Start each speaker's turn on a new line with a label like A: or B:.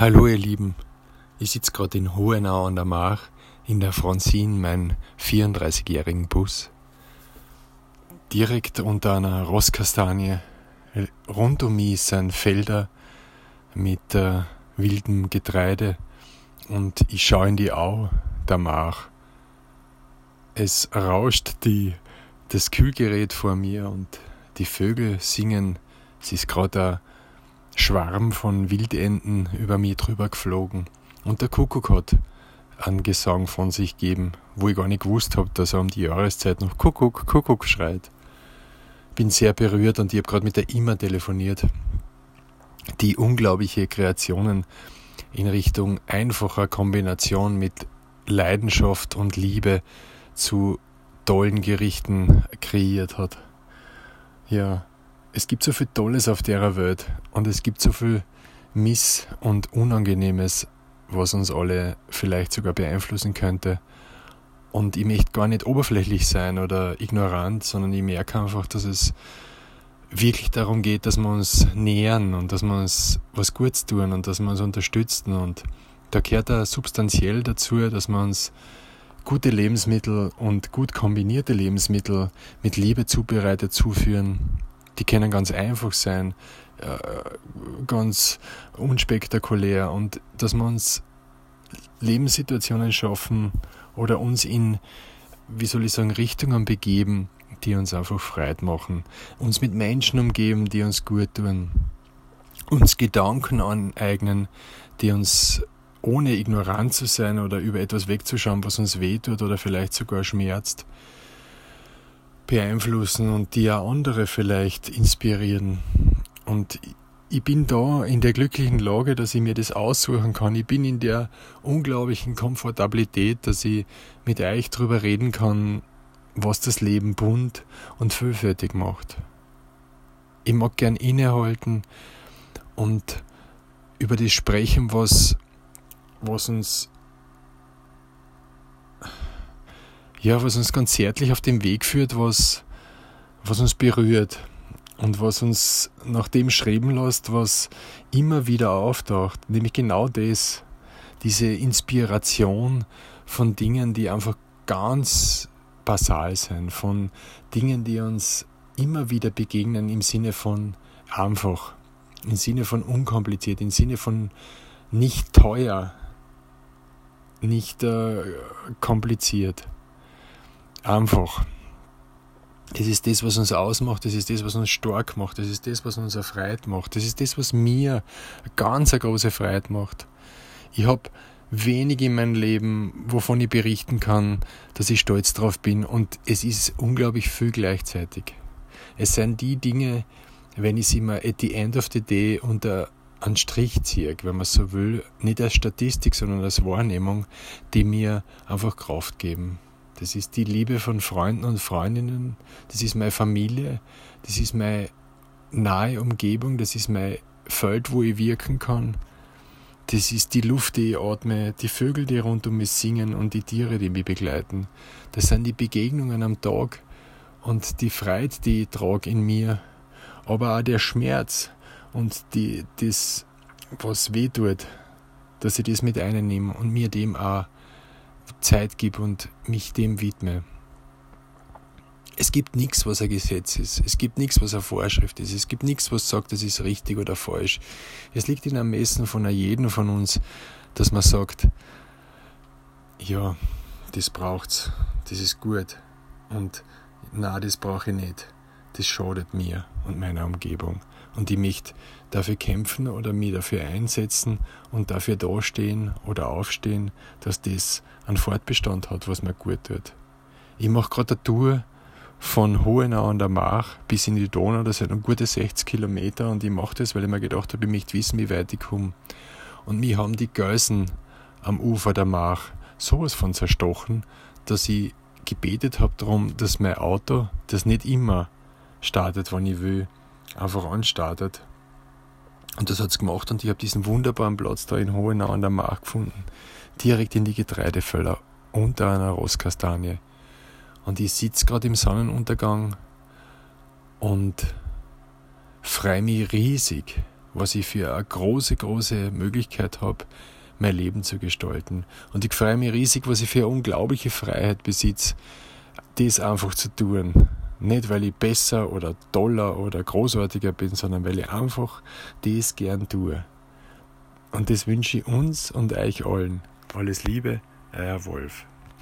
A: Hallo ihr Lieben, ich sitze gerade in Hohenau an der Mach in der Francine, mein 34-jährigen Bus. Direkt unter einer Rosskastanie. Rund um mich sind Felder mit äh, wildem Getreide und ich schaue in die Au der Mach. Es rauscht die, das Kühlgerät vor mir und die Vögel singen. Es ist gerade Schwarm von Wildenten über mich drüber geflogen. Und der Kuckuck hat einen Gesang von sich gegeben, wo ich gar nicht gewusst habe, dass er um die Jahreszeit noch Kuckuck, Kuckuck schreit. Bin sehr berührt und ich habe gerade mit der Ima telefoniert, die unglaubliche Kreationen in Richtung einfacher Kombination mit Leidenschaft und Liebe zu tollen Gerichten kreiert hat. Ja, es gibt so viel Tolles auf der Welt und es gibt so viel Miss- und Unangenehmes, was uns alle vielleicht sogar beeinflussen könnte. Und ich möchte gar nicht oberflächlich sein oder ignorant, sondern ich merke einfach, dass es wirklich darum geht, dass wir uns nähern und dass wir uns was Gutes tun und dass wir uns unterstützen. Und da gehört da substanziell dazu, dass wir uns gute Lebensmittel und gut kombinierte Lebensmittel mit Liebe zubereitet zuführen die können ganz einfach sein, äh, ganz unspektakulär. Und dass wir uns Lebenssituationen schaffen oder uns in, wie soll ich sagen, Richtungen begeben, die uns einfach freit machen, uns mit Menschen umgeben, die uns gut tun, uns Gedanken aneignen, die uns ohne ignorant zu sein oder über etwas wegzuschauen, was uns wehtut oder vielleicht sogar schmerzt, beeinflussen und die auch andere vielleicht inspirieren. Und ich bin da in der glücklichen Lage, dass ich mir das aussuchen kann. Ich bin in der unglaublichen Komfortabilität, dass ich mit euch darüber reden kann, was das Leben bunt und vielfältig macht. Ich mag gern innehalten und über das sprechen, was, was uns ja, was uns ganz zärtlich auf dem Weg führt, was, was uns berührt und was uns nach dem streben lässt, was immer wieder auftaucht, nämlich genau das, diese Inspiration von Dingen, die einfach ganz basal sind, von Dingen, die uns immer wieder begegnen im Sinne von einfach, im Sinne von unkompliziert, im Sinne von nicht teuer, nicht äh, kompliziert. Einfach. Das ist das, was uns ausmacht, das ist das, was uns stark macht, das ist das, was uns erfreut macht, das ist das, was mir ganz eine große Freiheit macht. Ich habe wenig in meinem Leben, wovon ich berichten kann, dass ich stolz drauf bin und es ist unglaublich viel gleichzeitig. Es sind die Dinge, wenn ich sie mal at the end of the day unter einen Strich ziehe, wenn man so will, nicht als Statistik, sondern als Wahrnehmung, die mir einfach Kraft geben. Das ist die Liebe von Freunden und Freundinnen. Das ist meine Familie. Das ist meine nahe Umgebung. Das ist mein Feld, wo ich wirken kann. Das ist die Luft, die ich atme, die Vögel, die rund um mich singen und die Tiere, die mich begleiten. Das sind die Begegnungen am Tag und die Freude, die ich trage in mir. Aber auch der Schmerz und die, das, was weh tut, dass ich das mit einnehme und mir dem auch Zeit gebe und mich dem widme. Es gibt nichts, was ein Gesetz ist. Es gibt nichts, was eine Vorschrift ist. Es gibt nichts, was sagt, das ist richtig oder falsch. Es liegt in Ermessen von jedem von uns, dass man sagt, ja, das braucht's, das ist gut. Und na, das brauche ich nicht. Das schadet mir und meiner Umgebung und ich möchte dafür kämpfen oder mich dafür einsetzen und dafür dastehen oder aufstehen, dass das einen Fortbestand hat, was mir gut tut. Ich mache gerade eine Tour von Hohenau an der Mach bis in die Donau, das sind gute 60 Kilometer und ich mache das, weil ich mir gedacht habe, ich möchte wissen, wie weit ich komme. Und mich haben die Gölsen am Ufer der Mach sowas von zerstochen, dass ich gebetet habe darum, dass mein Auto, das nicht immer startet, wann ich will, einfach anstartet. Und das hat es gemacht und ich habe diesen wunderbaren Platz da in Hohenau an der Mark gefunden. Direkt in die Getreidefelder unter einer Rosskastanie. Und ich sitze gerade im Sonnenuntergang und freue mich riesig, was ich für eine große, große Möglichkeit habe, mein Leben zu gestalten. Und ich freue mich riesig, was ich für eine unglaubliche Freiheit besitze, das einfach zu tun. Nicht, weil ich besser oder toller oder großartiger bin, sondern weil ich einfach das gern tue. Und das wünsche ich uns und euch allen. Alles Liebe, euer Wolf.